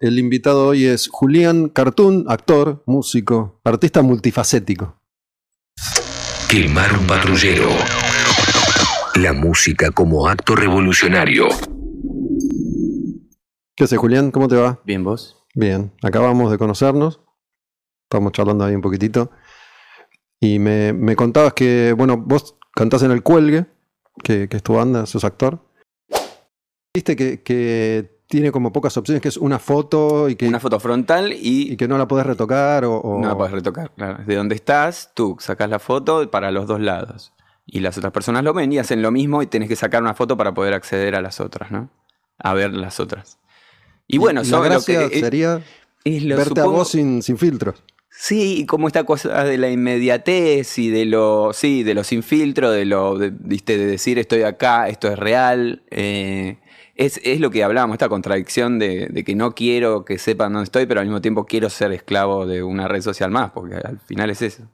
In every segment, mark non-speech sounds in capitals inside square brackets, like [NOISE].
El invitado hoy es Julián Cartoon, actor, músico, artista multifacético. Quemar un patrullero. La música como acto revolucionario. ¿Qué haces, Julián? ¿Cómo te va? Bien, vos. Bien, acabamos de conocernos. Estamos charlando ahí un poquitito. Y me, me contabas que, bueno, vos cantás en El Cuelgue, que, que es tu banda, sos actor. Viste que, que tiene como pocas opciones, que es una foto y que, Una foto frontal y, y que no la podés retocar o... o- no la puedes retocar. Claro. De donde estás, tú sacas la foto para los dos lados. Y las otras personas lo ven y hacen lo mismo y tenés que sacar una foto para poder acceder a las otras, ¿no? A ver las otras. Y bueno, la son lo gracia que, sería es lo- verte a vos sin, sin filtros. Sí, y como esta cosa de la inmediatez y de lo, sí, de lo sin filtro, de lo, de, viste, de decir estoy acá, esto es real. eh, es, es lo que hablábamos, esta contradicción de, de que no quiero que sepan dónde estoy, pero al mismo tiempo quiero ser esclavo de una red social más, porque al final es eso.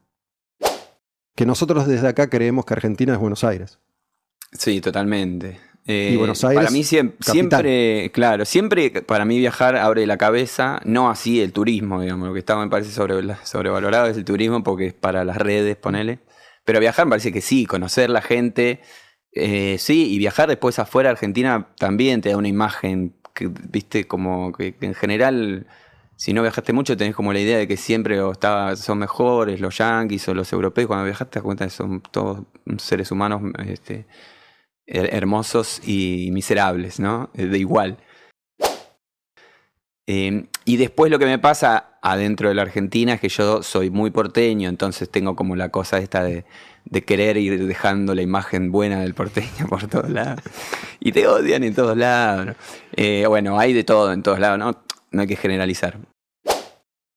Que nosotros desde acá creemos que Argentina es Buenos Aires. Sí, totalmente. Eh, Y Buenos Aires, Para mí siem- capital. siempre, claro, siempre para mí viajar abre la cabeza, no así el turismo, digamos, lo que está me parece sobre, sobrevalorado es el turismo porque es para las redes, ponele. Pero viajar me parece que sí, conocer la gente, eh, sí, y viajar después afuera Argentina también te da una imagen, que, viste, como que, en general, si no viajaste mucho, tenés como la idea de que siempre o está- son mejores los yanquis o los europeos. Cuando viajaste te das cuenta que son todos seres humanos este, her- hermosos y miserables, ¿no? Eh, De igual. Eh, y después lo que me pasa adentro de la Argentina que yo soy muy porteño, entonces tengo como la cosa esta de, de querer ir dejando la imagen buena del porteño [LAUGHS] por todos lados. Y te odian en todos lados. Eh, bueno, hay de todo en todos lados, ¿no? No hay que generalizar.